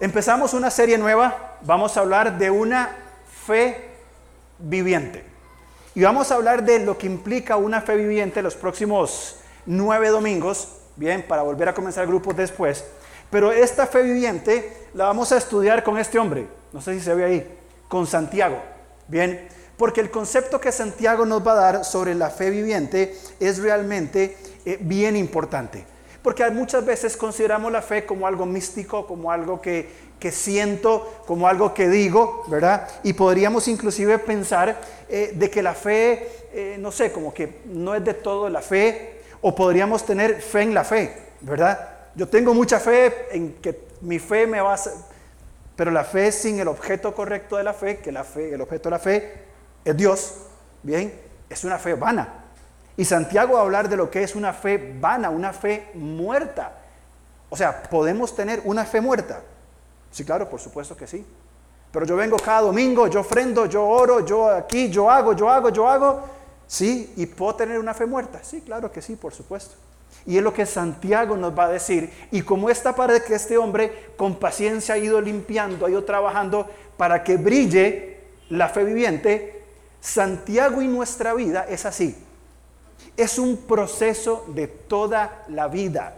Empezamos una serie nueva, vamos a hablar de una fe viviente. Y vamos a hablar de lo que implica una fe viviente los próximos nueve domingos, bien, para volver a comenzar grupos después. Pero esta fe viviente la vamos a estudiar con este hombre, no sé si se ve ahí, con Santiago, bien, porque el concepto que Santiago nos va a dar sobre la fe viviente es realmente eh, bien importante. Porque muchas veces consideramos la fe como algo místico, como algo que, que siento, como algo que digo, ¿verdad? Y podríamos inclusive pensar eh, de que la fe, eh, no sé, como que no es de todo la fe, o podríamos tener fe en la fe, ¿verdad? Yo tengo mucha fe en que mi fe me va a... Pero la fe sin el objeto correcto de la fe, que la fe, el objeto de la fe es Dios, bien, es una fe vana. Y Santiago va a hablar de lo que es una fe vana, una fe muerta. O sea, ¿podemos tener una fe muerta? Sí, claro, por supuesto que sí. Pero yo vengo cada domingo, yo ofrendo, yo oro, yo aquí, yo hago, yo hago, yo hago. Sí, y puedo tener una fe muerta. Sí, claro que sí, por supuesto. Y es lo que Santiago nos va a decir. Y como esta pared que este hombre con paciencia ha ido limpiando, ha ido trabajando para que brille la fe viviente, Santiago y nuestra vida es así. Es un proceso de toda la vida.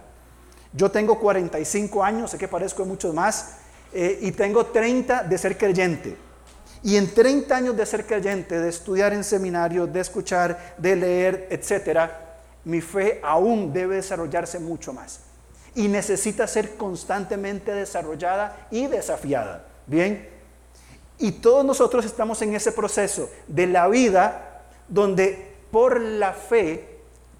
Yo tengo 45 años, sé que parezco muchos más, eh, y tengo 30 de ser creyente. Y en 30 años de ser creyente, de estudiar en seminario, de escuchar, de leer, etcétera, mi fe aún debe desarrollarse mucho más. Y necesita ser constantemente desarrollada y desafiada. Bien. Y todos nosotros estamos en ese proceso de la vida donde por la fe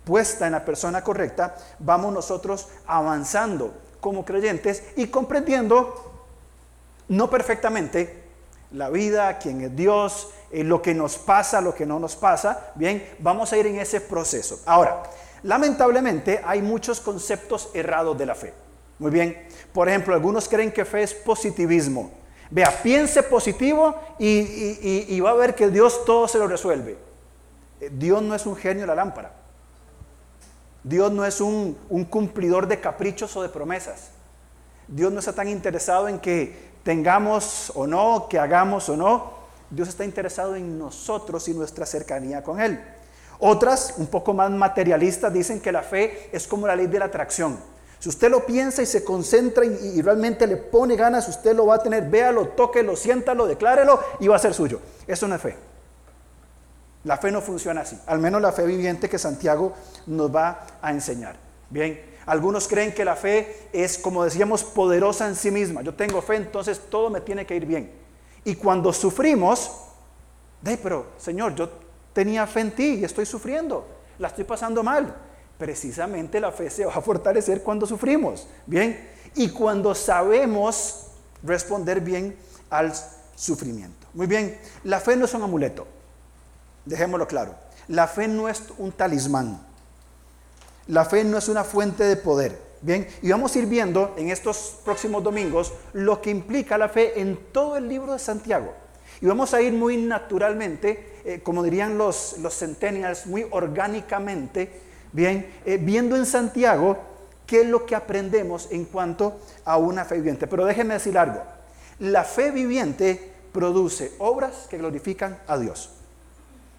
puesta en la persona correcta, vamos nosotros avanzando como creyentes y comprendiendo no perfectamente la vida, quién es Dios, eh, lo que nos pasa, lo que no nos pasa. Bien, vamos a ir en ese proceso. Ahora, lamentablemente hay muchos conceptos errados de la fe. Muy bien, por ejemplo, algunos creen que fe es positivismo. Vea, piense positivo y, va a ver que Dios todo se lo resuelve. Eh, Dios no es un genio de la lámpara. Dios no es un, cumplidor de caprichos o de promesas. Dios no está tan interesado en que tengamos o no, que hagamos o no, Dios está interesado en nosotros y nuestra cercanía con Él. Otras, un poco más materialistas, dicen que la fe es como la ley de la atracción. Si usted lo piensa y se concentra y, realmente le pone ganas, usted lo va a tener, véalo, tóquelo, siéntalo, declárelo y va a ser suyo. Eso no es fe. La fe no funciona así, al menos la fe viviente que Santiago nos va a enseñar. Bien, algunos creen que la fe es, como decíamos, poderosa en sí misma. Yo tengo fe, entonces todo me tiene que ir bien. Y cuando sufrimos, de, pero Señor, yo tenía fe en ti y estoy sufriendo, la estoy pasando mal. Precisamente la fe se va a fortalecer cuando sufrimos, ¿bien? Y cuando sabemos responder bien al sufrimiento. Muy bien, la fe no es un amuleto, dejémoslo claro. La fe no es un talismán. La fe no es una fuente de poder. Bien, y vamos a ir viendo en estos próximos domingos lo que implica la fe en todo el libro de Santiago. Y vamos a ir muy naturalmente, eh, como dirían los, los centennials, muy orgánicamente, bien, eh, viendo en Santiago qué es lo que aprendemos en cuanto a una fe viviente. Pero déjenme decir algo, la fe viviente produce obras que glorifican a Dios.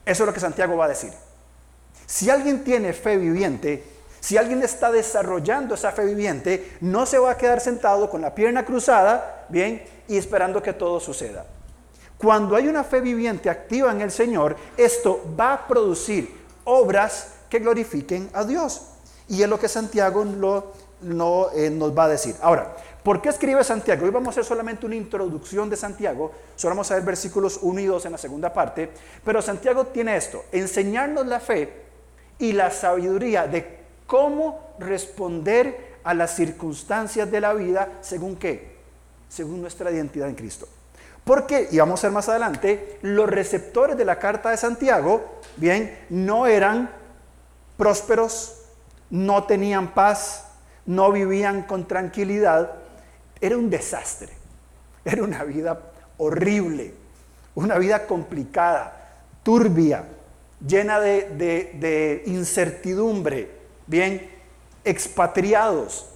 Eso es lo que Santiago va a decir. Si alguien tiene fe viviente, si alguien está desarrollando esa fe viviente, no se va a quedar sentado con la pierna cruzada, bien, y esperando que todo suceda. Cuando hay una fe viviente activa en el Señor, esto va a producir obras que glorifiquen a Dios. Y es lo que Santiago eh, nos va a decir. Ahora, ¿por qué escribe Santiago? Hoy vamos a hacer solamente una introducción de Santiago, solo vamos a ver versículos 1 y 2 en la segunda parte, pero Santiago tiene esto, enseñarnos la fe y la sabiduría de cómo responder a las circunstancias de la vida según qué? Según nuestra identidad en Cristo. Porque, y vamos a ver más adelante, los receptores de la carta de Santiago, bien, no eran prósperos, no tenían paz, no vivían con tranquilidad. Era un desastre, era una vida horrible, una vida complicada, turbia, llena de, de incertidumbre, bien, expatriados.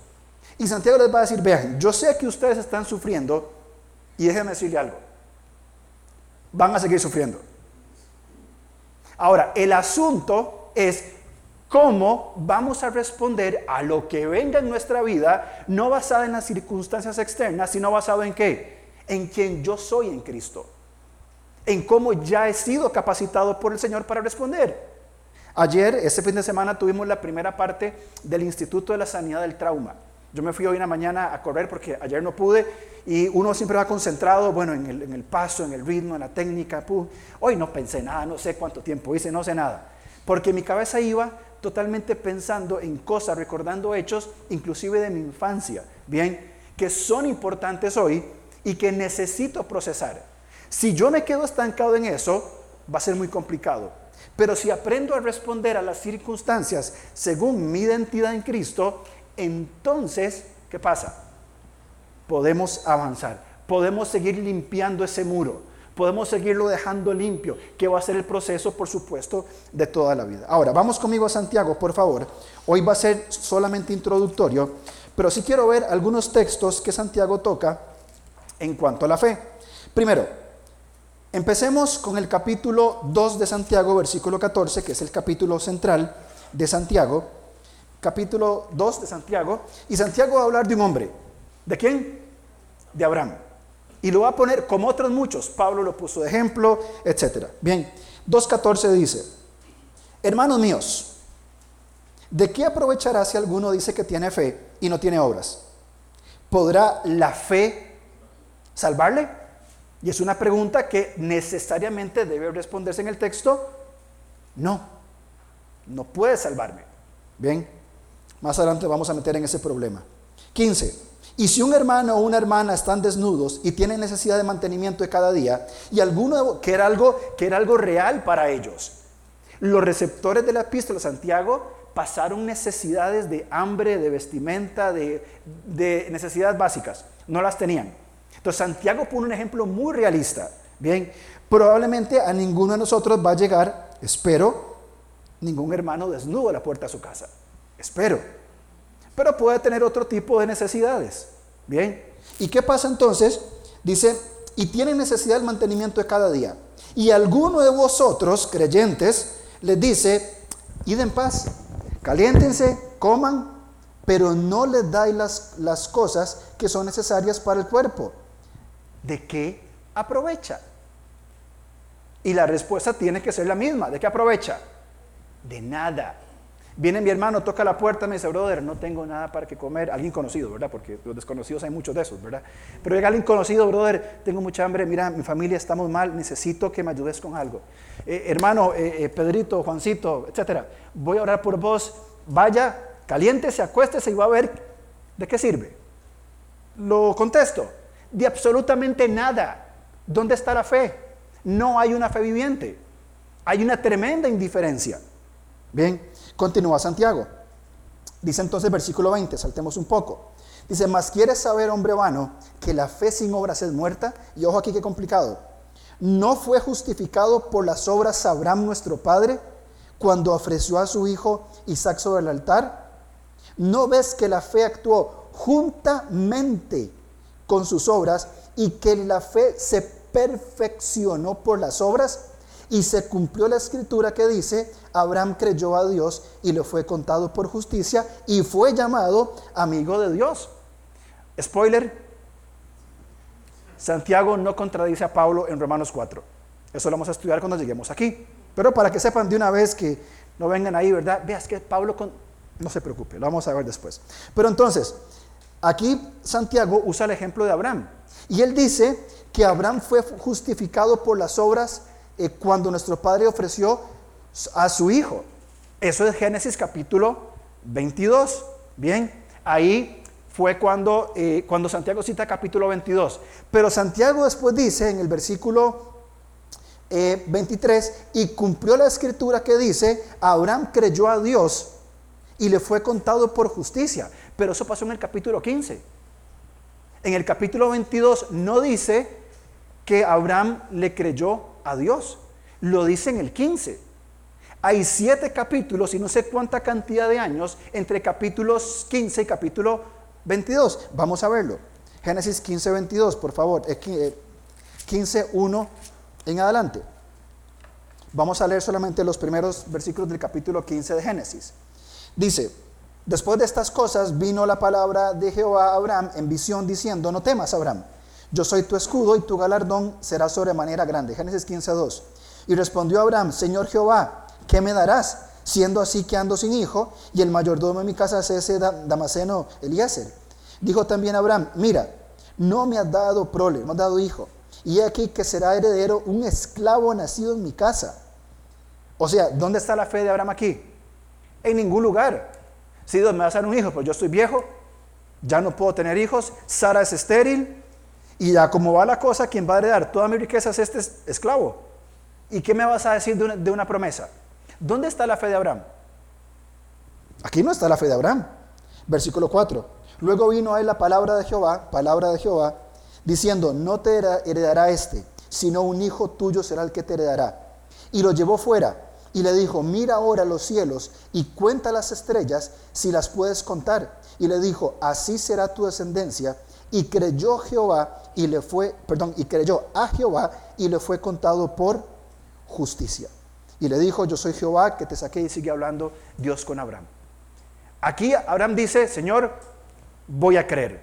Y Santiago les va a decir, vean, yo sé que ustedes están sufriendo y déjenme decirle algo, van a seguir sufriendo. Ahora, el asunto es cómo vamos a responder a lo que venga en nuestra vida, no basada en las circunstancias externas, sino basado en qué? En quien yo soy en Cristo, en cómo ya he sido capacitado por el Señor para responder. Ayer, este fin de semana, tuvimos la primera parte del Instituto de la Sanidad del Trauma. Yo me fui hoy en la mañana a correr porque ayer no pude y uno siempre va concentrado, bueno, en el, paso, en el ritmo, en la técnica. Hoy no pensé nada, no sé cuánto tiempo hice, no sé nada. Porque mi cabeza iba totalmente pensando en cosas, recordando hechos, inclusive de mi infancia, bien, que son importantes hoy y que necesito procesar. Si yo me quedo estancado en eso, va a ser muy complicado. Pero si aprendo a responder a las circunstancias según mi identidad en Cristo, entonces, ¿qué pasa? Podemos avanzar, podemos seguir limpiando ese muro, podemos seguirlo dejando limpio, que va a ser el proceso, por supuesto, de toda la vida. Ahora, vamos conmigo a Santiago, por favor. Hoy va a ser solamente introductorio, pero sí quiero ver algunos textos que Santiago toca en cuanto a la fe. Primero, empecemos con el capítulo 2 de Santiago, versículo 14, que es el capítulo central de Santiago capítulo 2 de Santiago, y Santiago va a hablar de un hombre. ¿De quién? De Abraham. Y lo va a poner como otros muchos. Pablo lo puso de ejemplo, etc. Bien, 2.14 dice, hermanos míos, ¿de qué aprovechará si alguno dice que tiene fe y no tiene obras? ¿Podrá la fe salvarle? Y es una pregunta que necesariamente debe responderse en el texto. No, no puede salvarme. Bien, más adelante vamos a meter en ese problema. 15. Y si un hermano o una hermana están desnudos y tienen necesidad de mantenimiento de cada día, y alguno que era algo, que era algo real para ellos, los receptores de la epístola Santiago pasaron necesidades de hambre, de vestimenta, de, de necesidades básicas. No las tenían. Entonces Santiago pone un ejemplo muy realista. Bien, probablemente a ninguno de nosotros va a llegar, espero, ningún hermano desnudo a la puerta de su casa. Espero. Pero puede tener otro tipo de necesidades. Bien. ¿Y qué pasa entonces? Dice, y tiene necesidad del mantenimiento de cada día. Y alguno de vosotros, creyentes, les dice, id en paz, caliéntense, coman, pero no les dais las, las cosas que son necesarias para el cuerpo. ¿De qué aprovecha? Y la respuesta tiene que ser la misma. ¿De qué aprovecha? De nada. Viene mi hermano, toca la puerta, me dice, brother, no tengo nada para que comer. Alguien conocido, ¿verdad? Porque los desconocidos hay muchos de esos, ¿verdad? Pero llega alguien conocido, brother, tengo mucha hambre, mira, mi familia estamos mal, necesito que me ayudes con algo. Eh, hermano, eh, eh, Pedrito, Juancito, etcétera, voy a orar por vos, vaya, caliéntese, acuéstese y va a ver de qué sirve. Lo contesto, de absolutamente nada. ¿Dónde está la fe? No hay una fe viviente. Hay una tremenda indiferencia. Bien, continúa Santiago. Dice entonces versículo 20, saltemos un poco. Dice, mas quieres saber, hombre vano, que la fe sin obras es muerta. Y ojo aquí qué complicado. ¿No fue justificado por las obras Abraham nuestro padre cuando ofreció a su hijo Isaac sobre el altar? ¿No ves que la fe actuó juntamente con sus obras y que la fe se perfeccionó por las obras? Y se cumplió la escritura que dice, Abraham creyó a Dios y le fue contado por justicia y fue llamado amigo de Dios. Spoiler, Santiago no contradice a Pablo en Romanos 4. Eso lo vamos a estudiar cuando lleguemos aquí. Pero para que sepan de una vez que no vengan ahí, ¿verdad? Veas que Pablo con... no se preocupe, lo vamos a ver después. Pero entonces, aquí Santiago usa el ejemplo de Abraham. Y él dice que Abraham fue justificado por las obras eh, cuando nuestro padre ofreció a su hijo. Eso es Génesis capítulo 22. Bien, ahí fue cuando, eh, cuando Santiago cita capítulo 22. Pero Santiago después dice en el versículo 23, eh, y cumplió la escritura que dice, Abraham creyó a Dios y le fue contado por justicia. Pero eso pasó en el capítulo 15. En el capítulo 22 no dice que Abraham le creyó a Dios. Lo dice en el 15. Hay siete capítulos y no sé cuánta cantidad de años entre capítulos 15 y capítulo 22. Vamos a verlo. Génesis 15, 22, por favor. 15, 1 eh, en adelante. Vamos a leer solamente los primeros versículos del capítulo 15 de Génesis. Dice, después de estas cosas vino la palabra de Jehová a Abraham en visión diciendo, no temas, Abraham, yo soy tu escudo y tu galardón será sobremanera grande. Génesis 15, 2. Y respondió Abraham, Señor Jehová, ¿qué me darás? Siendo así que ando sin hijo y el mayordomo de mi casa es ese Damaseno Eliezer. Dijo también Abraham, mira, no me has dado prole, me has dado hijo. Y aquí que será heredero un esclavo nacido en mi casa. O sea, ¿dónde está la fe de Abraham aquí? En ningún lugar. Si Dios me va a dar un hijo, pues yo estoy viejo, ya no puedo tener hijos, Sara es estéril, y ya como va la cosa, quien va a heredar toda mi riqueza es este esclavo. ¿Y qué me vas a decir de una, promesa? ¿Dónde está la fe de Abraham? Aquí no está la fe de Abraham. Versículo 4. Luego vino a él la palabra de Jehová, palabra de Jehová, diciendo, no te heredará este, sino un hijo tuyo será el que te heredará. Y lo llevó fuera y le dijo, mira ahora los cielos y cuenta las estrellas si las puedes contar. Y le dijo, así será tu descendencia. Y creyó Jehová y le fue, perdón, y creyó a Jehová y le fue contado por justicia. Y le dijo, yo soy Jehová que te saqué y sigue hablando Dios con Abraham. Aquí Abraham dice, Señor, voy a creer.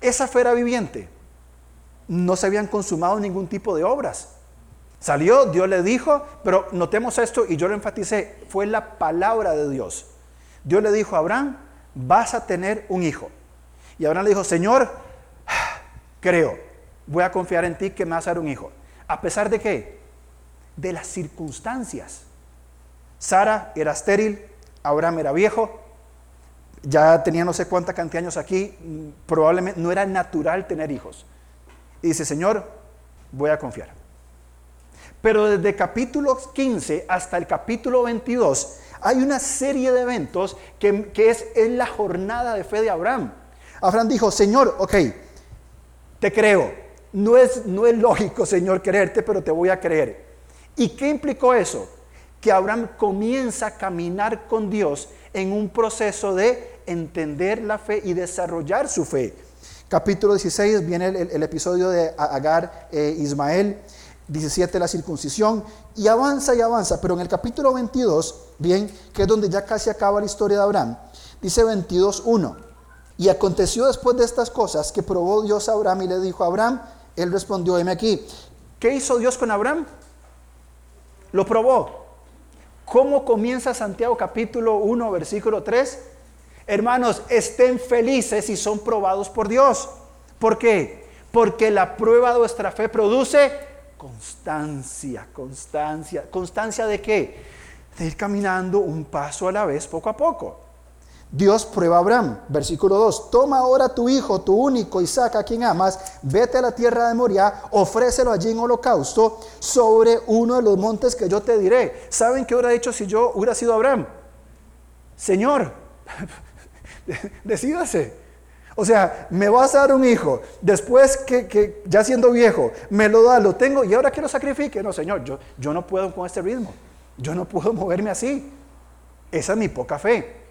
Esa fuera viviente. No se habían consumado ningún tipo de obras. Salió, Dios le dijo, pero notemos esto y yo lo enfaticé, fue la palabra de Dios. Dios le dijo a Abraham, vas a tener un hijo. Y Abraham le dijo, Señor, creo, voy a confiar en ti que me vas a dar un hijo. ¿A pesar de qué? De las circunstancias. Sara era estéril, Abraham era viejo, ya tenía no sé cuánta cantidad años aquí, probablemente no era natural tener hijos. Y dice, Señor, voy a confiar. Pero desde capítulo 15 hasta el capítulo 22 hay una serie de eventos que, es, en la jornada de fe de Abraham. Abraham dijo, Señor, ok, te creo. No es, no es lógico, Señor, creerte, pero te voy a creer. ¿Y qué implicó eso? Que Abraham comienza a caminar con Dios en un proceso de entender la fe y desarrollar su fe. Capítulo 16 viene el, episodio de Agar e Ismael, 17 la circuncisión, y avanza y avanza, pero en el capítulo 22, bien, que es donde ya casi acaba la historia de Abraham, dice 22.1, y aconteció después de estas cosas que probó Dios a Abraham y le dijo a Abraham, él respondió, heme aquí, ¿qué hizo Dios con Abraham? Lo probó. ¿Cómo comienza Santiago capítulo 1, versículo 3? Hermanos, estén felices y son probados por Dios. ¿Por qué? Porque la prueba de vuestra fe produce constancia, constancia. ¿Constancia de qué? De ir caminando un paso a la vez, poco a poco. Dios prueba a Abraham, versículo 2, toma ahora tu hijo, tu único Isaac, a quien amas, vete a la tierra de Moria, ofrécelo allí en holocausto sobre uno de los montes que yo te diré. ¿Saben qué hubiera dicho si yo hubiera sido Abraham? Señor, Decídase. O sea, me vas a dar un hijo, después que, ya siendo viejo, me lo da, lo tengo y ahora quiero sacrifique. No, Señor, yo, yo no puedo con este ritmo. Yo no puedo moverme así. Esa es mi poca fe.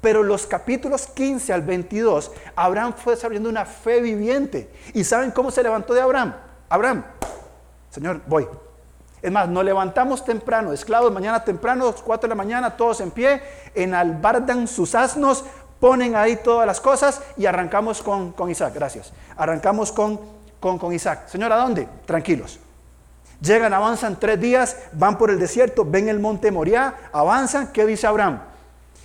Pero los capítulos 15 al 22, Abraham fue desarrollando una fe viviente. ¿Y saben cómo se levantó de Abraham? Abraham, Señor, voy. Es más, nos levantamos temprano, esclavos, mañana temprano, 4 de la mañana, todos en pie, en albardan sus asnos, ponen ahí todas las cosas y arrancamos con, Isaac. Gracias. Arrancamos con, con, Isaac. Señor, ¿a dónde? Tranquilos. Llegan, avanzan tres días, van por el desierto, ven el monte Moriah, avanzan. ¿Qué dice Abraham?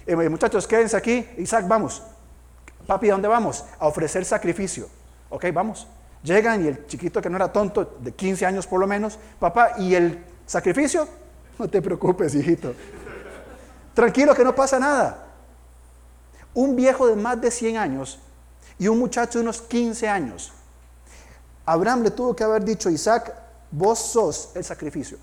Eh, muchachos, quédense aquí. Isaac, vamos. Papi, ¿a dónde vamos? A ofrecer sacrificio. Ok, vamos. Llegan y el chiquito que no era tonto, de 15 años por lo menos, papá, ¿y el sacrificio? No te preocupes, hijito. Tranquilo que no pasa nada un viejo de más de 100 años y un muchacho de unos 15 años. Abraham le tuvo que haber dicho, Isaac, vos sos el sacrificio.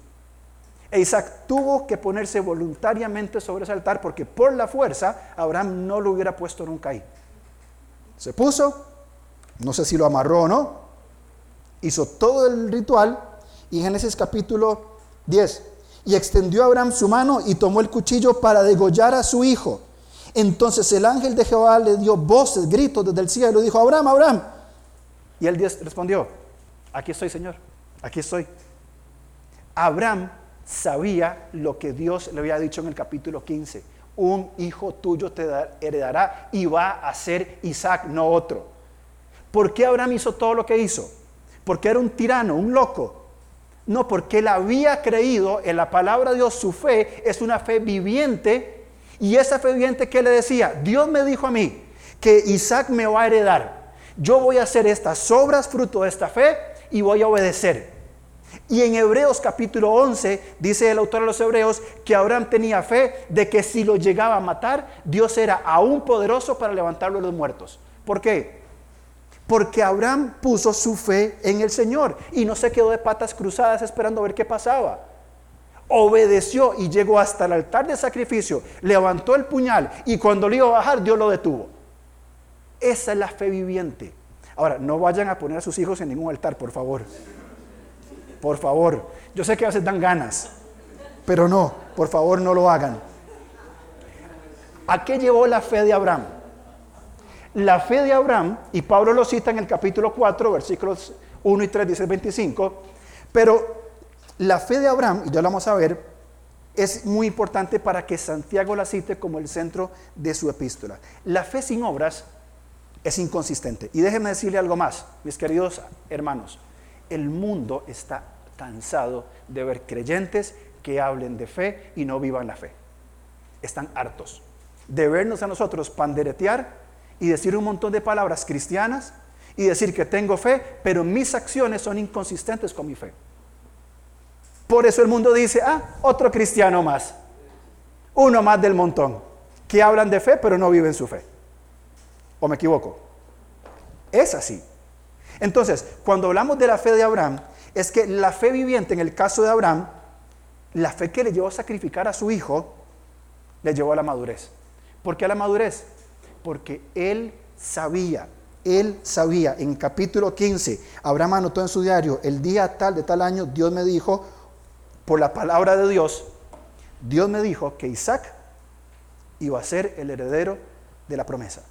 E Isaac tuvo que ponerse voluntariamente sobre ese altar porque por la fuerza Abraham no lo hubiera puesto nunca ahí. Se puso, no sé si lo amarró o no, hizo todo el ritual y Génesis capítulo 10, y extendió Abraham su mano y tomó el cuchillo para degollar a su hijo. Entonces el ángel de Jehová le dio voces, gritos desde el cielo y dijo, Abraham, Abraham. Y él respondió, aquí estoy, Señor, aquí estoy. Abraham sabía lo que Dios le había dicho en el capítulo 15. Un hijo tuyo te heredará y va a ser Isaac, no otro. ¿Por qué Abraham hizo todo lo que hizo? Porque era un tirano, un loco. No, porque él había creído en la palabra de Dios. Su fe es una fe viviente. Y esa fe viviente que le decía, Dios me dijo a mí que Isaac me va a heredar. Yo voy a hacer estas obras fruto de esta fe y voy a obedecer. Y en Hebreos capítulo 11 dice el autor de los Hebreos que Abraham tenía fe de que si lo llegaba a matar, Dios era aún poderoso para levantarlo de los muertos. ¿Por qué? Porque Abraham puso su fe en el Señor y no se quedó de patas cruzadas esperando a ver qué pasaba. Obedeció y llegó hasta el altar de sacrificio, levantó el puñal y cuando le iba a bajar, Dios lo detuvo. Esa es la fe viviente. Ahora, no vayan a poner a sus hijos en ningún altar, por favor. Por favor. Yo sé que a veces dan ganas, pero no, por favor no lo hagan. ¿A qué llevó la fe de Abraham? La fe de Abraham, y Pablo lo cita en el capítulo 4, versículos 1 y 3, dice 25, pero la fe de Abraham, y ya lo vamos a ver, es muy importante para que Santiago la cite como el centro de su epístola. La fe sin obras es inconsistente. Y déjenme decirle algo más, mis queridos hermanos. El mundo está cansado de ver creyentes que hablen de fe y no vivan la fe. Están hartos de vernos a nosotros panderetear y decir un montón de palabras cristianas y decir que tengo fe, pero mis acciones son inconsistentes con mi fe. Por eso el mundo dice, ah, otro cristiano más, uno más del montón, que hablan de fe pero no viven su fe. ¿O me equivoco? Es así. Entonces, cuando hablamos de la fe de Abraham, es que la fe viviente, en el caso de Abraham, la fe que le llevó a sacrificar a su hijo, le llevó a la madurez. ¿Por qué a la madurez? Porque él sabía, él sabía, en capítulo 15, Abraham anotó en su diario, el día tal de tal año, Dios me dijo, por la palabra de Dios, Dios me dijo que Isaac iba a ser el heredero de la promesa.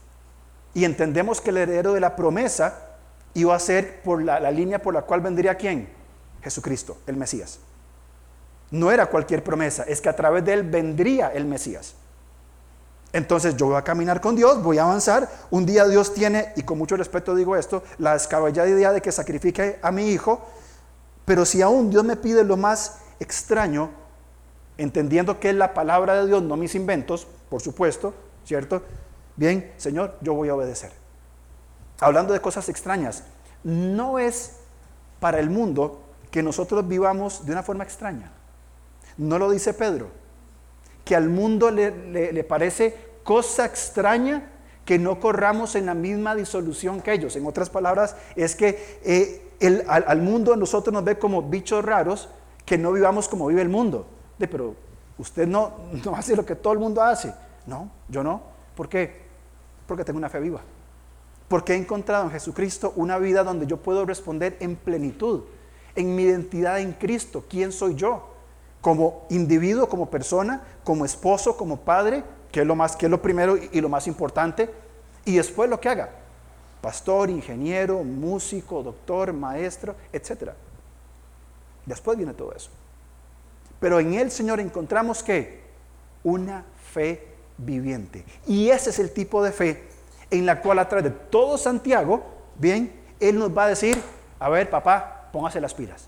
Y entendemos que el heredero de la promesa iba a ser por la, línea por la cual vendría quién? Jesucristo, el Mesías. No era cualquier promesa, es que a través de él vendría el Mesías. Entonces yo voy a caminar con Dios, voy a avanzar. Un día Dios tiene, y con mucho respeto digo esto, la descabellada idea de que sacrifique a mi hijo. Pero si aún Dios me pide lo más extraño, entendiendo que es la palabra de Dios, no mis inventos, por supuesto, ¿cierto? Bien, Señor, yo voy a obedecer. Hablando de cosas extrañas, no es para el mundo que nosotros vivamos de una forma extraña. No lo dice Pedro, que al mundo le, parece cosa extraña que no corramos en la misma disolución que ellos. En otras palabras, es que eh, al, mundo nosotros nos ve como bichos raros que no vivamos como vive el mundo. De, pero usted no, no hace lo que todo el mundo hace. No, yo no. ¿Por qué? Porque tengo una fe viva. Porque he encontrado en Jesucristo una vida donde yo puedo responder en plenitud, en mi identidad en Cristo. ¿Quién soy yo? Como individuo, como persona, como esposo, como padre, que es lo, más, que es lo primero y lo más importante. Y después lo que haga. Pastor, ingeniero, músico, doctor, maestro, etc. Después viene todo eso. Pero en el Señor encontramos que una fe viviente. Y ese es el tipo de fe en la cual a través de todo Santiago, bien, Él nos va a decir, a ver papá, póngase las pilas.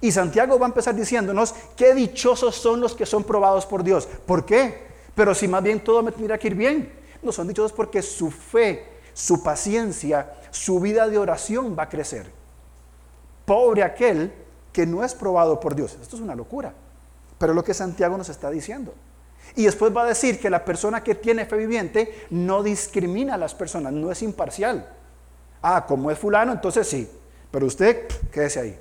Y Santiago va a empezar diciéndonos, qué dichosos son los que son probados por Dios. ¿Por qué? Pero si más bien todo me tendría que ir bien. No son dichosos porque su fe, su paciencia, su vida de oración va a crecer. Pobre aquel que no es probado por Dios. Esto es una locura. Pero es lo que Santiago nos está diciendo. Y después va a decir que la persona que tiene fe viviente no discrimina a las personas, no es imparcial. Ah, como es fulano, entonces sí. Pero usted, quédese ahí.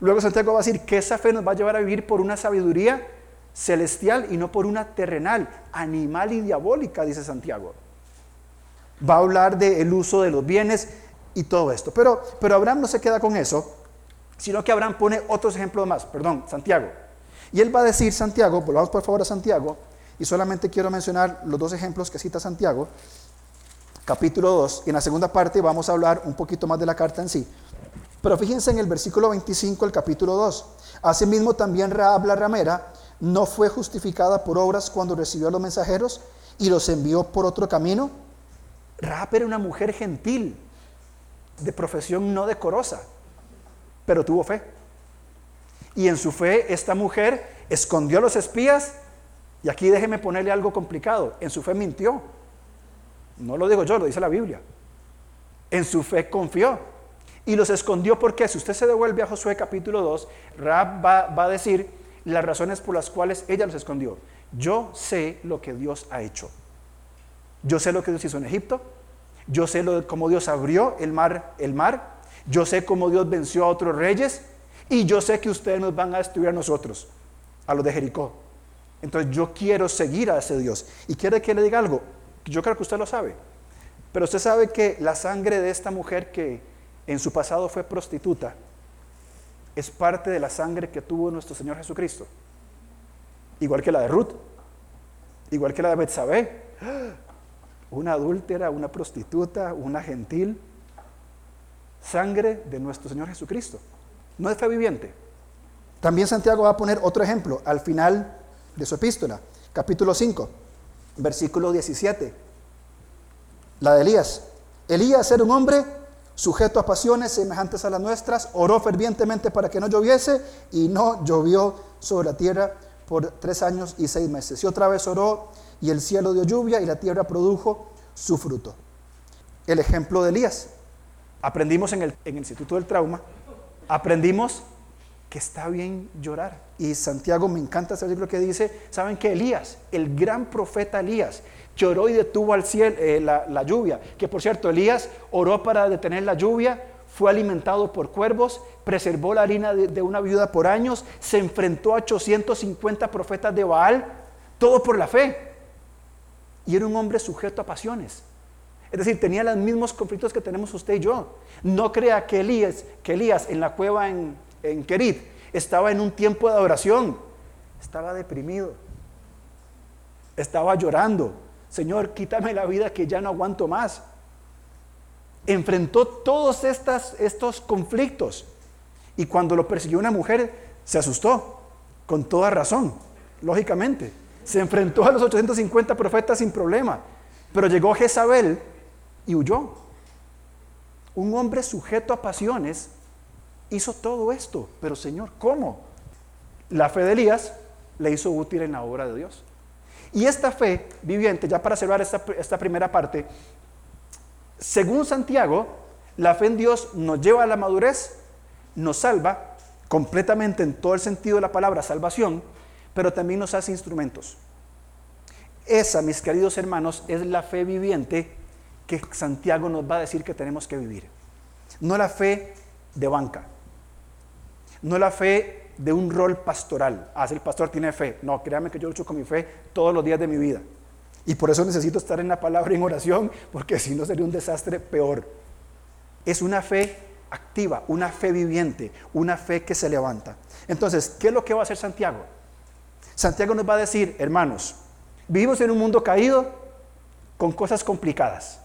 Luego Santiago va a decir que esa fe nos va a llevar a vivir por una sabiduría celestial y no por una terrenal, animal y diabólica, dice Santiago. Va a hablar del uso de los bienes y todo esto. Pero, pero Abraham no se queda con eso, sino que Abraham pone otros ejemplos más. Perdón, Santiago. Y él va a decir, Santiago, volvamos por favor a Santiago, Y solamente quiero mencionar los dos ejemplos que cita Santiago, capítulo 2, y en la segunda parte vamos a hablar un poquito más de la carta en sí. Pero fíjense en el versículo 25 del capítulo 2. Asimismo también Raab la ramera no fue justificada por obras cuando recibió a los mensajeros y los envió por otro camino. Raab era una mujer gentil, de profesión no decorosa, pero tuvo fe. Y en su fe esta mujer escondió a los espías y aquí déjeme ponerle algo complicado. En su fe mintió. No lo digo yo, lo dice la Biblia. En su fe confió. Y los escondió porque si usted se devuelve a Josué capítulo 2, Raab va, va a decir las razones por las cuales ella los escondió. Yo sé lo que Dios ha hecho. Yo sé lo que Dios hizo en Egipto. Yo sé lo, cómo Dios abrió el mar, el mar. Yo sé cómo Dios venció a otros reyes. Y yo sé que ustedes nos van a destruir a nosotros, a los de Jericó. Entonces yo quiero seguir a ese Dios. Y quiere que le diga algo. Yo creo que usted lo sabe. Pero usted sabe que la sangre de esta mujer que en su pasado fue prostituta es parte de la sangre que tuvo nuestro Señor Jesucristo. Igual que la de Ruth. Igual que la de Betsabé. Una adúltera, una prostituta, una gentil. Sangre de nuestro Señor Jesucristo. No es fe viviente. También Santiago va a poner otro ejemplo al final de su epístola, capítulo 5, versículo 17. La de Elías. Elías era un hombre sujeto a pasiones semejantes a las nuestras, oró fervientemente para que no lloviese y no llovió sobre la tierra por tres años y seis meses. Y otra vez oró y el cielo dio lluvia y la tierra produjo su fruto. El ejemplo de Elías. Aprendimos en el, en el Instituto del Trauma, aprendimos que está bien llorar. Y Santiago me encanta ese libro que dice, ¿saben que Elías, el gran profeta Elías, lloró y detuvo al cielo, eh, la, lluvia? Que por cierto, Elías oró para detener la lluvia, fue alimentado por cuervos, preservó la harina de, de una viuda por años, se enfrentó a 850 profetas de Baal, todo por la fe. Y era un hombre sujeto a pasiones. Es decir, tenía los mismos conflictos que tenemos usted y yo. No crea que Elías, que Elías en la cueva en, en estaba en un tiempo de adoración, estaba deprimido, estaba llorando. Señor, quítame la vida que ya no aguanto más. Enfrentó todos estos conflictos y cuando lo persiguió una mujer se asustó, con toda razón, lógicamente. Se enfrentó a los 850 profetas sin problema, pero llegó Jezabel y huyó. Un hombre sujeto a pasiones hizo todo esto, pero Señor, ¿cómo? La fe de Elías le hizo útil en la obra de Dios. Y esta fe viviente, ya para cerrar esta, esta primera parte, según Santiago, la fe en Dios nos lleva a la madurez, nos salva completamente en todo el sentido de la palabra salvación, pero también nos hace instrumentos. Esa, mis queridos hermanos, es la fe viviente que Santiago nos va a decir que tenemos que vivir. No la fe de banca, no la fe de un rol pastoral. Ah, si el pastor tiene fe. No, créame que yo lucho con mi fe todos los días de mi vida. Y por eso necesito estar en la palabra en oración, porque si no sería un desastre peor. Es una fe activa, una fe viviente, una fe que se levanta. Entonces, ¿qué es lo que va a hacer Santiago? Santiago nos va a decir, hermanos, vivimos en un mundo caído con cosas complicadas.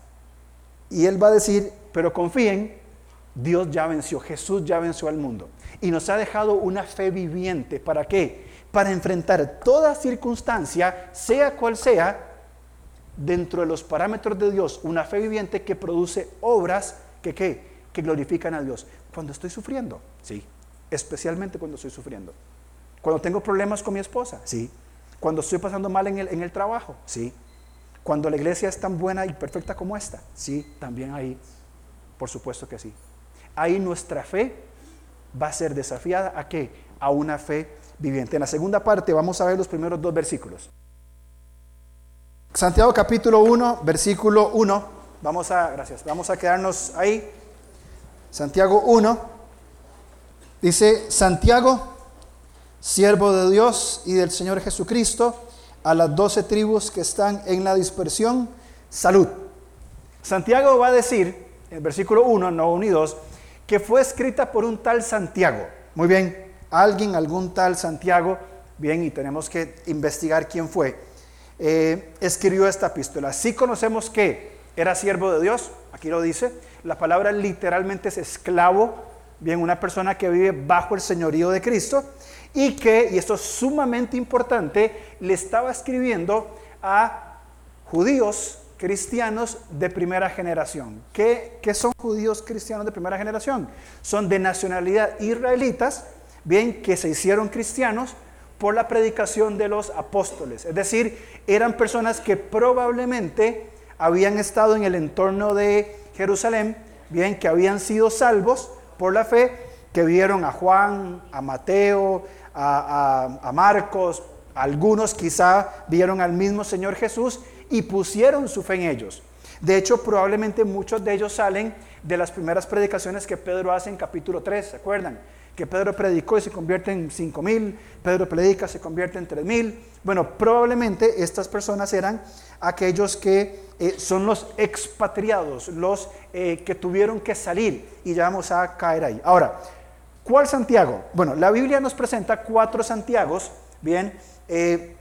Y él va a decir, pero confíen, Dios ya venció, Jesús ya venció al mundo y nos ha dejado una fe viviente. ¿Para qué? Para enfrentar toda circunstancia, sea cual sea, dentro de los parámetros de Dios, una fe viviente que produce obras que, que glorifican a Dios. Cuando estoy sufriendo, sí, especialmente cuando estoy sufriendo. Cuando tengo problemas con mi esposa, sí. Cuando estoy pasando mal en el, en el trabajo, sí. Cuando la iglesia es tan buena y perfecta como esta, sí, también ahí, por supuesto que sí. Ahí nuestra fe va a ser desafiada a qué? A una fe viviente. En la segunda parte vamos a ver los primeros dos versículos. Santiago capítulo 1, versículo 1. Vamos a, gracias, vamos a quedarnos ahí. Santiago 1. Dice, Santiago, siervo de Dios y del Señor Jesucristo, a las doce tribus que están en la dispersión, salud. Santiago va a decir, en el versículo 1, no 1 y 2, que fue escrita por un tal Santiago. Muy bien, alguien, algún tal Santiago, bien, y tenemos que investigar quién fue. eh, escribió esta epístola. Sí conocemos que era siervo de Dios, aquí lo dice, la palabra literalmente es esclavo, bien, una persona que vive bajo el señorío de Cristo y que, y esto es sumamente importante, le estaba escribiendo a judíos cristianos de primera generación. ¿Qué, ¿Qué, son judíos cristianos de primera generación? Son de nacionalidad israelitas, bien, que se hicieron cristianos por la predicación de los apóstoles. Es decir, eran personas que probablemente habían estado en el entorno de Jerusalén, bien, que habían sido salvos por la fe, que vieron a Juan, a Mateo, a, Marcos, algunos quizá vieron al mismo Señor Jesús y pusieron su fe en ellos. De hecho, probablemente muchos de ellos salen de las primeras predicaciones que Pedro hace en capítulo 3, ¿se acuerdan? Que Pedro predicó y se convierte en cinco mil, Pedro predica, se convierte en tres mil. Bueno, probablemente estas personas eran aquellos que eh, son los expatriados, los eh, que tuvieron que salir y ya vamos a caer ahí. Ahora, ¿cuál Santiago? Bueno, la Biblia nos presenta cuatro Santiagos, bien, eh,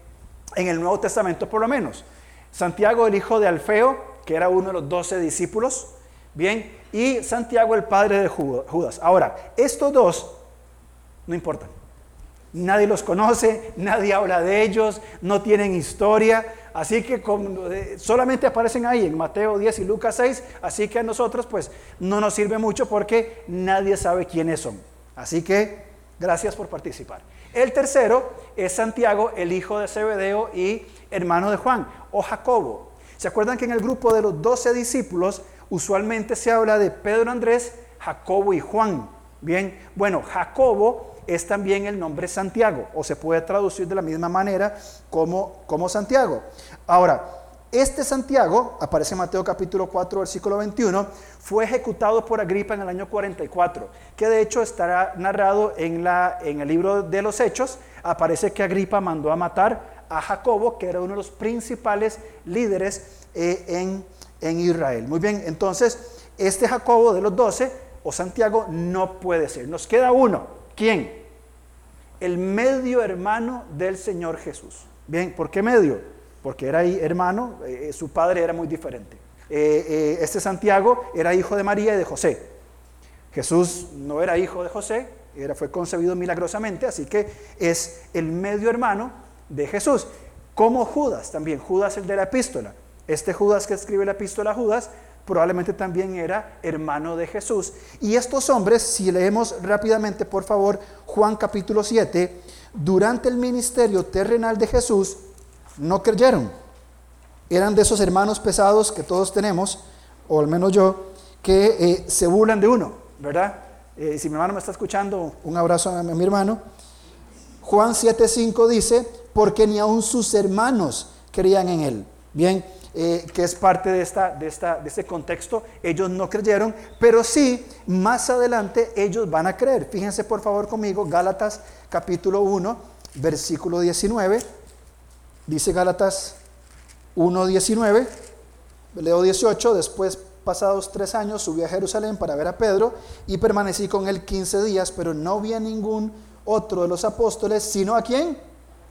en el Nuevo Testamento por lo menos. Santiago, el hijo de Alfeo, que era uno de los doce discípulos, bien, y Santiago, el padre de Judas. Ahora, estos dos no importan. Nadie los conoce, nadie habla de ellos, no tienen historia, así que eh, solamente aparecen ahí en Mateo 10 y Lucas 6, así que a nosotros pues no nos sirve mucho porque nadie sabe quiénes son. Así que gracias por participar. El tercero es Santiago, el hijo de Zebedeo y hermano de Juan, o Jacobo. ¿Se acuerdan que en el grupo de los doce discípulos usualmente se habla de Pedro, Andrés, Jacobo y Juan? Bien, bueno, Jacobo es también el nombre Santiago, o se puede traducir de la misma manera como, como Santiago. Ahora, este Santiago, aparece en Mateo capítulo 4, versículo 21, fue ejecutado por Agripa en el año 44, que de hecho estará narrado en, la, en el libro de los Hechos. Aparece que Agripa mandó a matar a Jacobo, que era uno de los principales líderes eh, en, en Israel. Muy bien, entonces, este Jacobo de los doce, o Santiago, no puede ser. Nos queda uno. ¿Quién? El medio hermano del Señor Jesús. Bien, ¿por qué medio? Porque era hermano, eh, eh, su padre era muy diferente. Eh, este Santiago era hijo de María y de José. Jesús no era hijo de José, era, fue concebido milagrosamente, así que es el medio hermano de Jesús. Como Judas también, Judas el de la epístola. Este Judas que escribe la epístola Judas probablemente también era hermano de Jesús. Y estos hombres, si leemos rápidamente, por favor, Juan capítulo 7, durante el ministerio terrenal de Jesús, no creyeron. Eran de esos hermanos pesados que todos tenemos, o al menos yo, que eh, se burlan de uno, ¿verdad? Eh, si mi hermano me está escuchando, un abrazo a mi hermano. Juan 7:5 dice, porque ni aun sus hermanos creían en él. Bien, eh, que es parte de, esta, de, esta, de este contexto, ellos no creyeron, pero sí, más adelante ellos van a creer. Fíjense por favor conmigo, Gálatas capítulo 1, versículo 19. Dice Gálatas 1.19, leo 18, después pasados tres años subí a Jerusalén para ver a Pedro y permanecí con él 15 días, pero no vi a ningún otro de los apóstoles, sino a quién?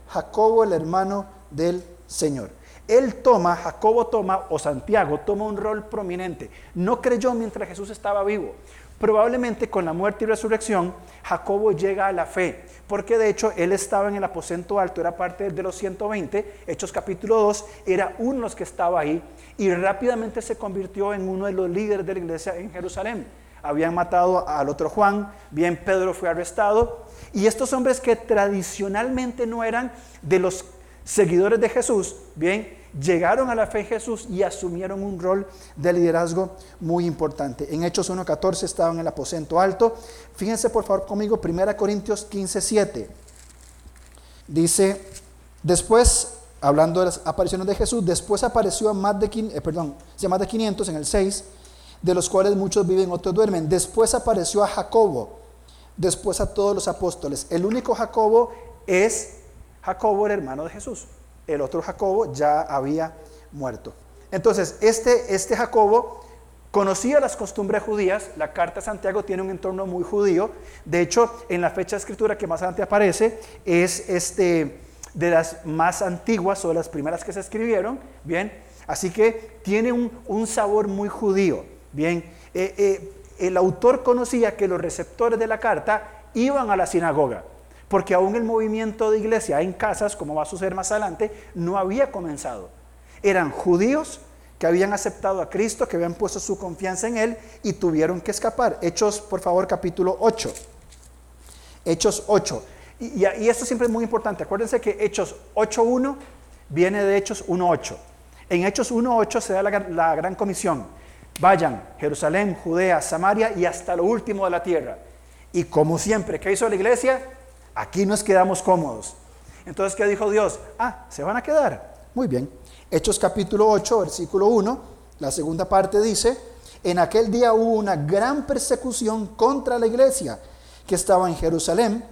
Jacobo, el hermano del Señor. Él toma, Jacobo toma, o Santiago toma un rol prominente. No creyó mientras Jesús estaba vivo. Probablemente con la muerte y resurrección, Jacobo llega a la fe, porque de hecho él estaba en el aposento alto, era parte de los 120, Hechos capítulo 2, era uno los que estaba ahí y rápidamente se convirtió en uno de los líderes de la iglesia en Jerusalén. Habían matado al otro Juan, bien Pedro fue arrestado, y estos hombres que tradicionalmente no eran de los seguidores de Jesús, bien, llegaron a la fe en Jesús y asumieron un rol de liderazgo muy importante. En Hechos 1.14 estaban en el aposento alto. Fíjense por favor conmigo, 1 Corintios 15.7. Dice, después, hablando de las apariciones de Jesús, después apareció a más de, eh, perdón, más de 500 en el 6, de los cuales muchos viven, otros duermen. Después apareció a Jacobo, después a todos los apóstoles. El único Jacobo es Jacobo, el hermano de Jesús el otro Jacobo ya había muerto. Entonces, este, este Jacobo conocía las costumbres judías, la carta de Santiago tiene un entorno muy judío, de hecho, en la fecha de escritura que más adelante aparece, es este, de las más antiguas o de las primeras que se escribieron, bien, así que tiene un, sabor muy judío, bien. Eh, eh, el autor conocía que los receptores de la carta iban a la sinagoga, porque aún el movimiento de iglesia en casas, como va a suceder más adelante, no había comenzado. Eran judíos que habían aceptado a Cristo, que habían puesto su confianza en Él y tuvieron que escapar. Hechos, por favor, capítulo 8. Hechos 8. Y, esto siempre es muy importante. Acuérdense que Hechos 8.1 viene de Hechos 1.8. En Hechos 1.8 se da la, la gran comisión. Vayan, Jerusalén, Judea, Samaria y hasta lo último de la tierra. Y como siempre, ¿qué hizo la iglesia? Aquí nos quedamos cómodos. Entonces, ¿qué dijo Dios? Ah, se van a quedar. Muy bien. Hechos capítulo 8, versículo 1, la segunda parte dice, en aquel día hubo una gran persecución contra la iglesia que estaba en Jerusalén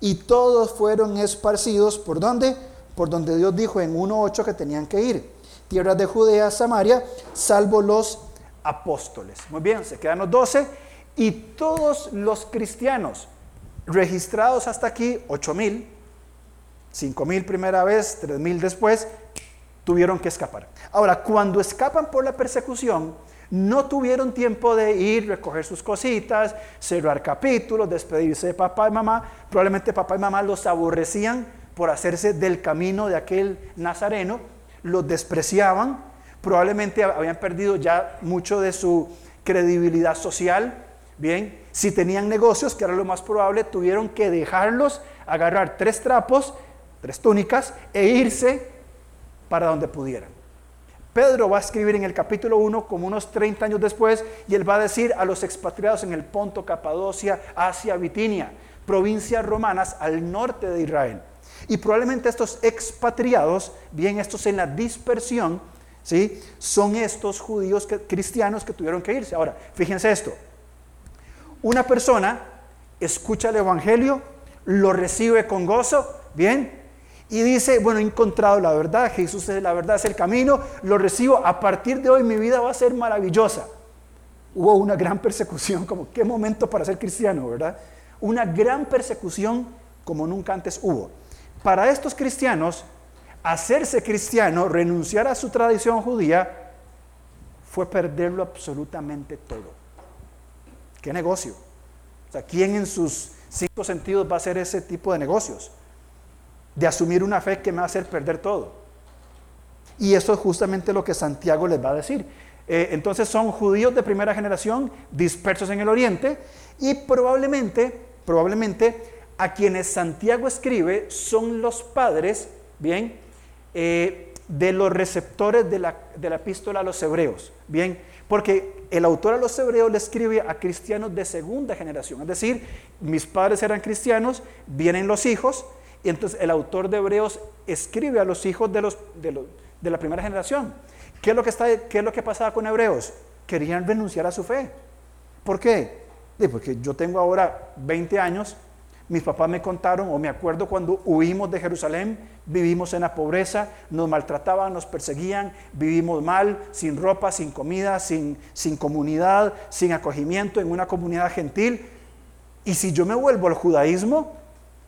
y todos fueron esparcidos por donde? Por donde Dios dijo en 1.8 que tenían que ir. Tierras de Judea, Samaria, salvo los apóstoles. Muy bien, se quedan los 12 y todos los cristianos registrados hasta aquí, 8 mil, 5 mil primera vez, 3 mil después, tuvieron que escapar. Ahora, cuando escapan por la persecución, no tuvieron tiempo de ir, recoger sus cositas, cerrar capítulos, despedirse de papá y mamá. Probablemente papá y mamá los aborrecían por hacerse del camino de aquel nazareno, los despreciaban, probablemente habían perdido ya mucho de su credibilidad social. Bien, si tenían negocios, que era lo más probable, tuvieron que dejarlos, agarrar tres trapos, tres túnicas e irse para donde pudieran. Pedro va a escribir en el capítulo 1 como unos 30 años después y él va a decir a los expatriados en el Ponto, Capadocia, Asia, Bitinia, provincias romanas al norte de Israel. Y probablemente estos expatriados, bien estos en la dispersión, ¿sí? son estos judíos cristianos que tuvieron que irse. Ahora, fíjense esto. Una persona escucha el Evangelio, lo recibe con gozo, bien, y dice, bueno, he encontrado la verdad, Jesús es la verdad, es el camino, lo recibo, a partir de hoy mi vida va a ser maravillosa. Hubo una gran persecución, como qué momento para ser cristiano, ¿verdad? Una gran persecución como nunca antes hubo. Para estos cristianos, hacerse cristiano, renunciar a su tradición judía, fue perderlo absolutamente todo. ¿Qué negocio? O sea, ¿quién en sus cinco sentidos va a hacer ese tipo de negocios? de asumir una fe que me va a hacer perder todo. Y eso es justamente lo que Santiago les va a decir. Eh, entonces son judíos de primera generación dispersos en el oriente y probablemente, probablemente a quienes Santiago escribe son los padres, bien, eh, de los receptores de la, de la epístola a los hebreos, bien, porque el autor a los hebreos le escribe a cristianos de segunda generación, es decir, mis padres eran cristianos, vienen los hijos, y entonces el autor de Hebreos escribe a los hijos de, los, de, la primera generación. ¿Qué es, lo que está, ¿Qué es lo que pasaba con Hebreos? Querían renunciar a su fe. ¿Por qué? Porque yo tengo ahora 20 años, mis papás me contaron, o me acuerdo cuando huimos de Jerusalén, vivimos en la pobreza, nos maltrataban, nos perseguían, vivimos mal, sin ropa, sin comida, sin, sin comunidad, sin acogimiento en una comunidad gentil. Y si yo me vuelvo al judaísmo,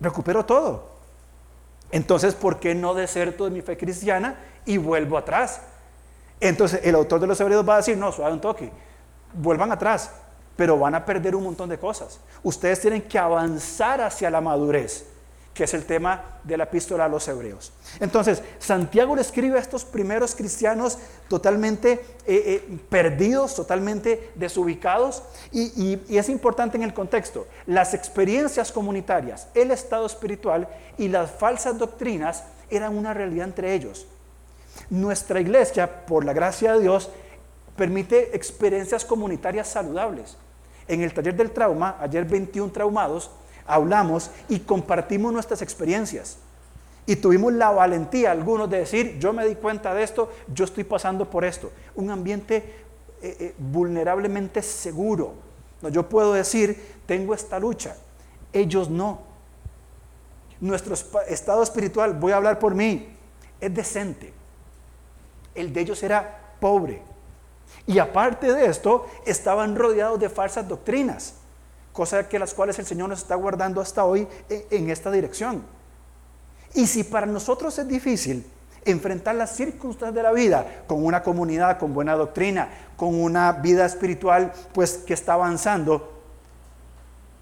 recupero todo. Entonces, ¿por qué no deserto de mi fe cristiana y vuelvo atrás? Entonces, el autor de los Hebreos va a decir, no, suave un toque, vuelvan atrás, pero van a perder un montón de cosas. Ustedes tienen que avanzar hacia la madurez que es el tema de la epístola a los hebreos. Entonces, Santiago le escribe a estos primeros cristianos totalmente eh, eh, perdidos, totalmente desubicados, y, y es importante en el contexto, las experiencias comunitarias, el estado espiritual y las falsas doctrinas eran una realidad entre ellos. Nuestra iglesia, por la gracia de Dios, permite experiencias comunitarias saludables. En el taller del trauma, ayer 21 traumados, hablamos y compartimos nuestras experiencias. Y tuvimos la valentía, algunos, de decir, yo me di cuenta de esto, yo estoy pasando por esto. Un ambiente eh, eh, vulnerablemente seguro. No, yo puedo decir, tengo esta lucha. Ellos no. Nuestro estado espiritual, voy a hablar por mí, es decente. El de ellos era pobre. Y aparte de esto, estaban rodeados de falsas doctrinas cosas que las cuales el Señor nos está guardando hasta hoy en, esta dirección. Y si para nosotros es difícil enfrentar las circunstancias de la vida con una comunidad, con buena doctrina, con una vida espiritual pues que está avanzando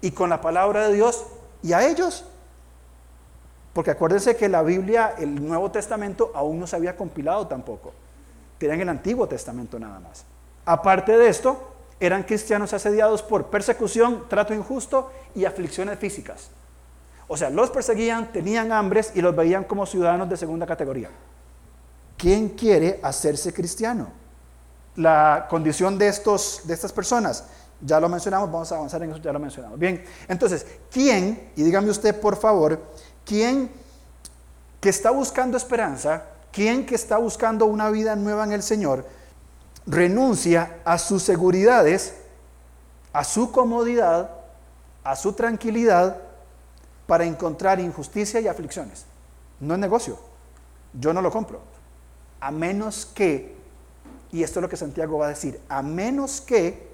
y con la palabra de Dios y a ellos porque acuérdense que la Biblia, el Nuevo Testamento, aún no se había compilado tampoco. Tenían el Antiguo Testamento nada más. Aparte de esto, eran cristianos asediados por persecución, trato injusto y aflicciones físicas. O sea, los perseguían, tenían hambres y los veían como ciudadanos de segunda categoría. ¿Quién quiere hacerse cristiano? La condición de, estos, de estas personas, ya lo mencionamos, vamos a avanzar en eso, ya lo mencionamos. Bien, entonces, ¿quién, y dígame usted por favor, ¿Quién que está buscando esperanza, quien que está buscando una vida nueva en el Señor, renuncia a sus seguridades, a su comodidad, a su tranquilidad para encontrar injusticia y aflicciones. No es negocio. Yo no lo compro. A menos que, y esto es lo que Santiago va a decir, a menos que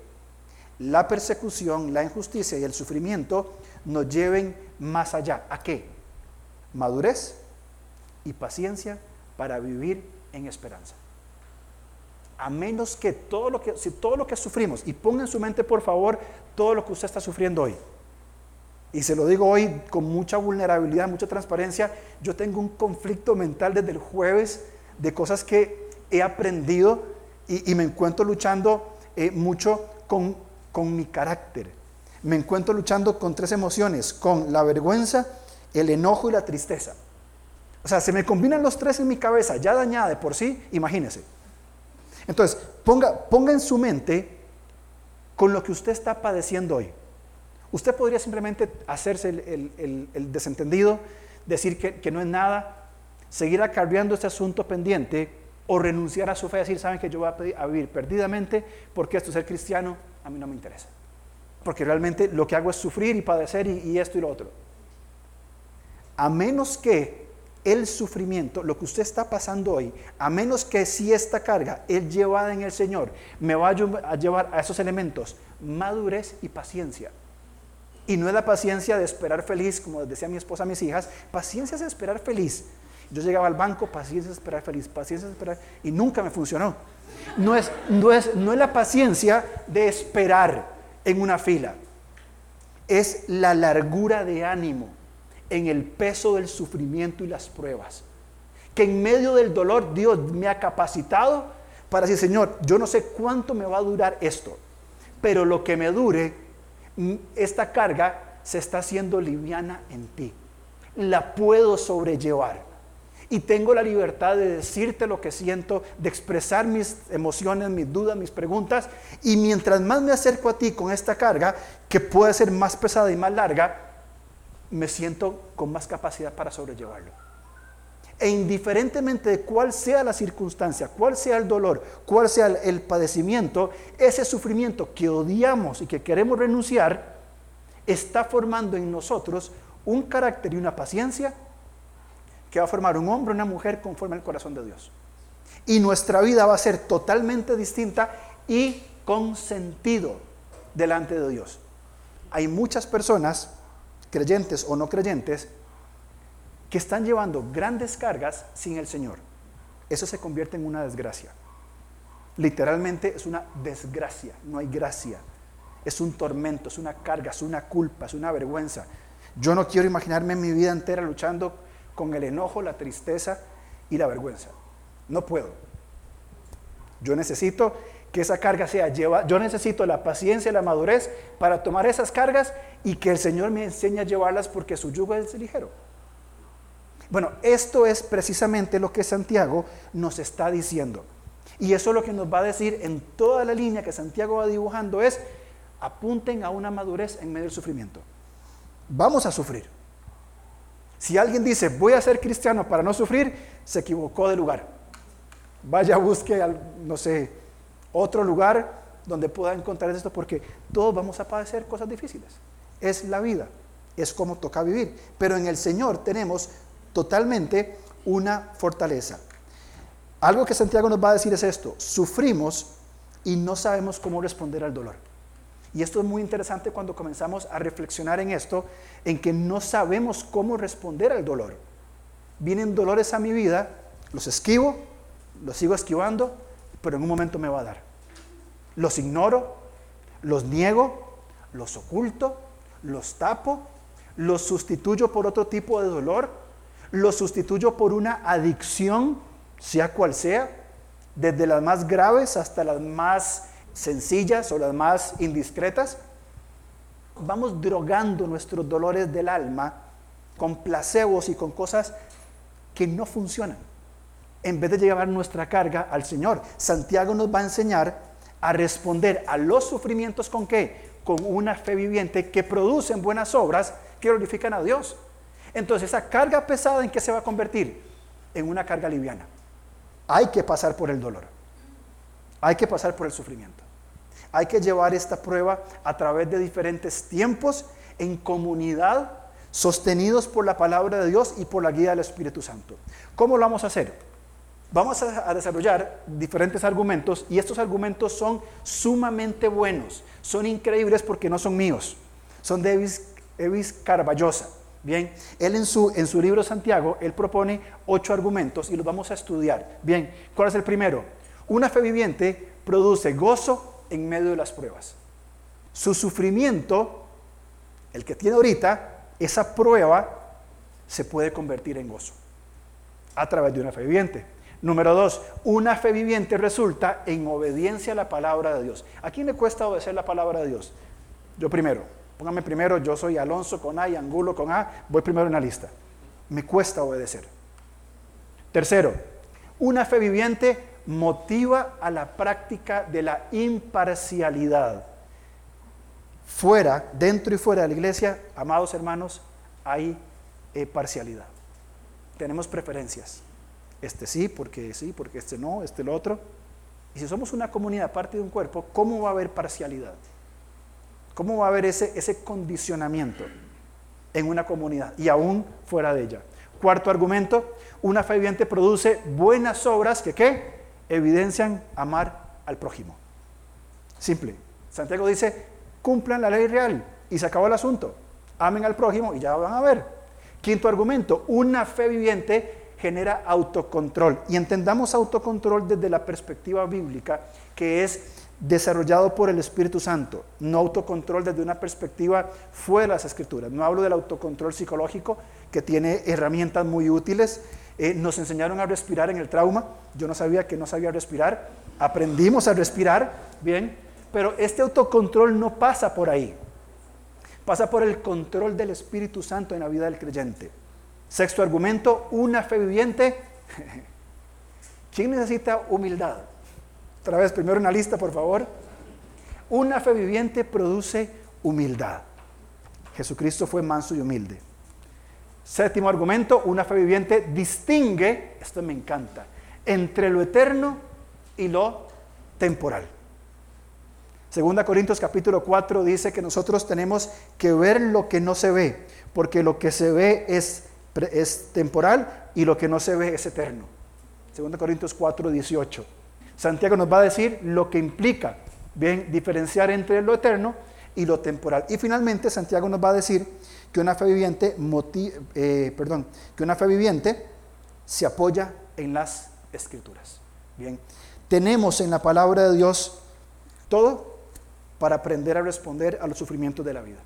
la persecución, la injusticia y el sufrimiento nos lleven más allá. ¿A qué? madurez y paciencia para vivir en esperanza. A menos que todo lo que, si todo lo que sufrimos, y ponga en su mente por favor todo lo que usted está sufriendo hoy. Y se lo digo hoy con mucha vulnerabilidad, mucha transparencia. Yo tengo un conflicto mental desde el jueves de cosas que he aprendido y, me encuentro luchando eh, mucho con, con mi carácter. Me encuentro luchando con tres emociones, con la vergüenza, el enojo y la tristeza. O sea, se me combinan los tres en mi cabeza, ya dañada de por sí, imagínese. Entonces, ponga, ponga en su mente con lo que usted está padeciendo hoy. Usted podría simplemente hacerse el, desentendido, decir que, no es nada, seguir acarreando este asunto pendiente o renunciar a su fe, decir, saben que yo voy a, vivir perdidamente porque esto ser cristiano a mí no me interesa. Porque realmente lo que hago es sufrir y padecer y esto y lo otro a menos que el sufrimiento, lo que usted está pasando hoy, a menos que si esta carga es llevada en el Señor, me va a llevar a esos elementos, madurez y paciencia. Y no es la paciencia de esperar feliz, como decía mi esposa a mis hijas, paciencia es esperar feliz. Yo llegaba al banco, paciencia es esperar feliz, paciencia es esperar, y nunca me funcionó. No es, no es, no es la paciencia de esperar en una fila, es la largura de ánimo en el peso del sufrimiento y las pruebas. Que en medio del dolor Dios me ha capacitado para decir, Señor, yo no sé cuánto me va a durar esto, pero lo que me dure, mm, esta carga se está haciendo liviana en ti. La puedo sobrellevar. Y tengo la libertad de decirte lo que siento, de expresar mis emociones, mis dudas, mis preguntas. Y mientras más me acerco a ti con esta carga, que puede ser más pesada y más larga, me siento con más capacidad para sobrellevarlo. E indiferentemente de cuál sea la circunstancia, cuál sea el dolor, cuál sea el, padecimiento, ese sufrimiento que odiamos y que queremos renunciar, está formando en nosotros un carácter y una paciencia que va a formar un hombre una mujer conforme al corazón de Dios. Y nuestra vida va a ser totalmente distinta y con sentido delante de Dios. Hay muchas personas creyentes o no creyentes, que están llevando grandes cargas sin el Señor. Eso se convierte en una desgracia. Literalmente es una desgracia, no hay gracia. Es un tormento, es una carga, es una culpa, es una vergüenza. Yo no quiero imaginarme mi vida entera luchando con el enojo, la tristeza y la vergüenza. No puedo. Yo necesito que esa carga sea lleva. Yo necesito la paciencia y la madurez para tomar esas cargas y que el Señor me enseñe a llevarlas porque su yugo es ligero. Bueno, esto es precisamente lo que Santiago nos está diciendo. Y eso es lo que nos va a decir en toda la línea que Santiago va dibujando es, apunten a una madurez en medio del sufrimiento. Vamos a sufrir. Si alguien dice, voy a ser cristiano para no sufrir, se equivocó de lugar. Vaya, busque, no sé, otro lugar donde pueda encontrar esto, porque todos vamos a padecer cosas difíciles. Es la vida, es como toca vivir. Pero en el Señor tenemos totalmente una fortaleza. Algo que Santiago nos va a decir es esto, sufrimos y no sabemos cómo responder al dolor. Y esto es muy interesante cuando comenzamos a reflexionar en esto, en que no sabemos cómo responder al dolor. vienen dolores a mi vida, los esquivo, los sigo esquivando, pero en un momento me va a dar. Los ignoro, los niego, los oculto, los tapo, los sustituyo por otro tipo de dolor, los sustituyo por una adicción, sea cual sea, desde las más graves hasta las más sencillas o las más indiscretas. Vamos drogando nuestros dolores del alma con placebos y con cosas que no funcionan. En vez de llevar nuestra carga al Señor, Santiago nos va a enseñar a responder a los sufrimientos con qué? Con una fe viviente que producen buenas obras que glorifican a Dios. Entonces, esa carga pesada en qué se va a convertir? En una carga liviana. Hay que pasar por el dolor. Hay que pasar por el sufrimiento. Hay que llevar esta prueba a través de diferentes tiempos en comunidad, sostenidos por la palabra de Dios y por la guía del Espíritu Santo. ¿Cómo lo vamos a hacer? Vamos a, desarrollar diferentes argumentos y estos argumentos son sumamente buenos, son increíbles porque no son míos, son de Evis, Carballosa. Bien, él en su, en su libro Santiago, él propone ocho argumentos y los vamos a estudiar. Bien, ¿cuál es el primero? Una fe viviente produce gozo en medio de las pruebas. Su sufrimiento, el que tiene ahorita, esa prueba se puede convertir en gozo a través de una fe viviente. Número dos, una fe viviente resulta en obediencia a la palabra de Dios. ¿A quién le cuesta obedecer la palabra de Dios? Yo primero. Póngame primero, yo soy Alonso con A y Angulo con A, voy primero en la lista. Me cuesta obedecer. Tercero, una fe viviente motiva a la práctica de la imparcialidad. Fuera, dentro y fuera de la iglesia, amados hermanos, hay eh, parcialidad. Tenemos preferencias. Este sí, porque sí, porque este no, este lo otro. Y si somos una comunidad, parte de un cuerpo, ¿cómo va a haber parcialidad? ¿Cómo va a haber ese, ese condicionamiento en una comunidad y aún fuera de ella? Cuarto argumento, una fe viviente produce buenas obras que ¿qué? evidencian amar al prójimo. Simple. Santiago dice, cumplan la ley real y se acabó el asunto. Amen al prójimo y ya van a ver. Quinto argumento, una fe viviente genera autocontrol. Y entendamos autocontrol desde la perspectiva bíblica, que es desarrollado por el Espíritu Santo, no autocontrol desde una perspectiva fuera de las escrituras. No hablo del autocontrol psicológico, que tiene herramientas muy útiles. Eh, nos enseñaron a respirar en el trauma. Yo no sabía que no sabía respirar. Aprendimos a respirar, bien, pero este autocontrol no pasa por ahí. Pasa por el control del Espíritu Santo en la vida del creyente. Sexto argumento, una fe viviente. ¿Quién necesita humildad? Otra vez, primero una lista, por favor. Una fe viviente produce humildad. Jesucristo fue manso y humilde. Séptimo argumento, una fe viviente distingue, esto me encanta, entre lo eterno y lo temporal. Segunda Corintios capítulo 4 dice que nosotros tenemos que ver lo que no se ve, porque lo que se ve es es temporal y lo que no se ve es eterno. 2 Corintios 4, 18. Santiago nos va a decir lo que implica, bien, diferenciar entre lo eterno y lo temporal. Y finalmente Santiago nos va a decir que una fe viviente, eh, perdón, que una fe viviente se apoya en las escrituras. Bien, tenemos en la palabra de Dios todo para aprender a responder a los sufrimientos de la vida.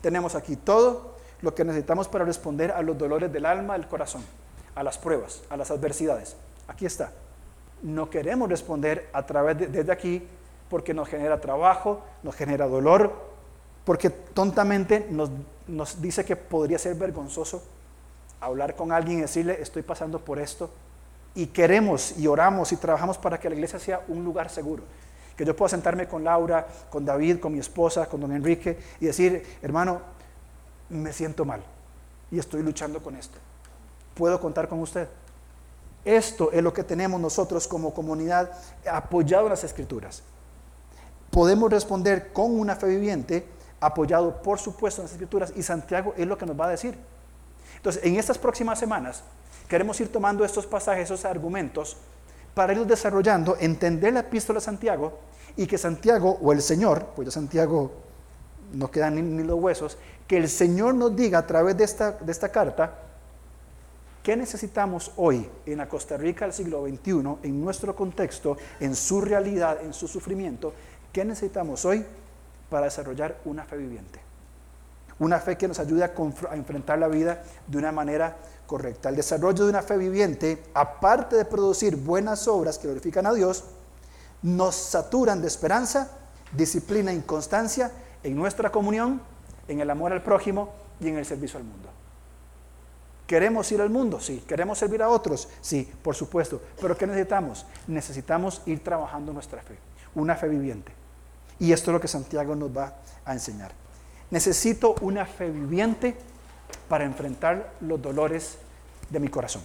Tenemos aquí todo lo que necesitamos para responder a los dolores del alma, del corazón, a las pruebas, a las adversidades. Aquí está. No queremos responder a través de, desde aquí porque nos genera trabajo, nos genera dolor, porque tontamente nos, nos dice que podría ser vergonzoso hablar con alguien y decirle, estoy pasando por esto. Y queremos y oramos y trabajamos para que la iglesia sea un lugar seguro. Que yo pueda sentarme con Laura, con David, con mi esposa, con don Enrique y decir, hermano, me siento mal y estoy luchando con esto. ¿Puedo contar con usted? Esto es lo que tenemos nosotros como comunidad apoyado en las escrituras. Podemos responder con una fe viviente, apoyado por supuesto en las escrituras, y Santiago es lo que nos va a decir. Entonces, en estas próximas semanas queremos ir tomando estos pasajes, esos argumentos, para ir desarrollando, entender la epístola de Santiago y que Santiago o el Señor, pues ya Santiago no quedan ni, los huesos, que el Señor nos diga a través de esta, de esta carta ¿Qué necesitamos hoy en Costa Rica del siglo XXI, en nuestro contexto, en su realidad, en su sufrimiento? ¿Qué necesitamos hoy para desarrollar una fe viviente? Una fe que nos ayude a, enfrentar la vida de una manera correcta. El desarrollo de una fe viviente, aparte de producir buenas obras que glorifican a Dios, nos saturan de esperanza, disciplina e constancia en nuestra comunión, en el amor al prójimo y en el servicio al mundo. ¿Queremos ir al mundo? Sí. ¿Queremos servir a otros? Sí, por supuesto. Pero ¿qué necesitamos? Necesitamos ir trabajando nuestra fe, una fe viviente. Y esto es lo que Santiago nos va a enseñar. Necesito una fe viviente para enfrentar los dolores de mi corazón.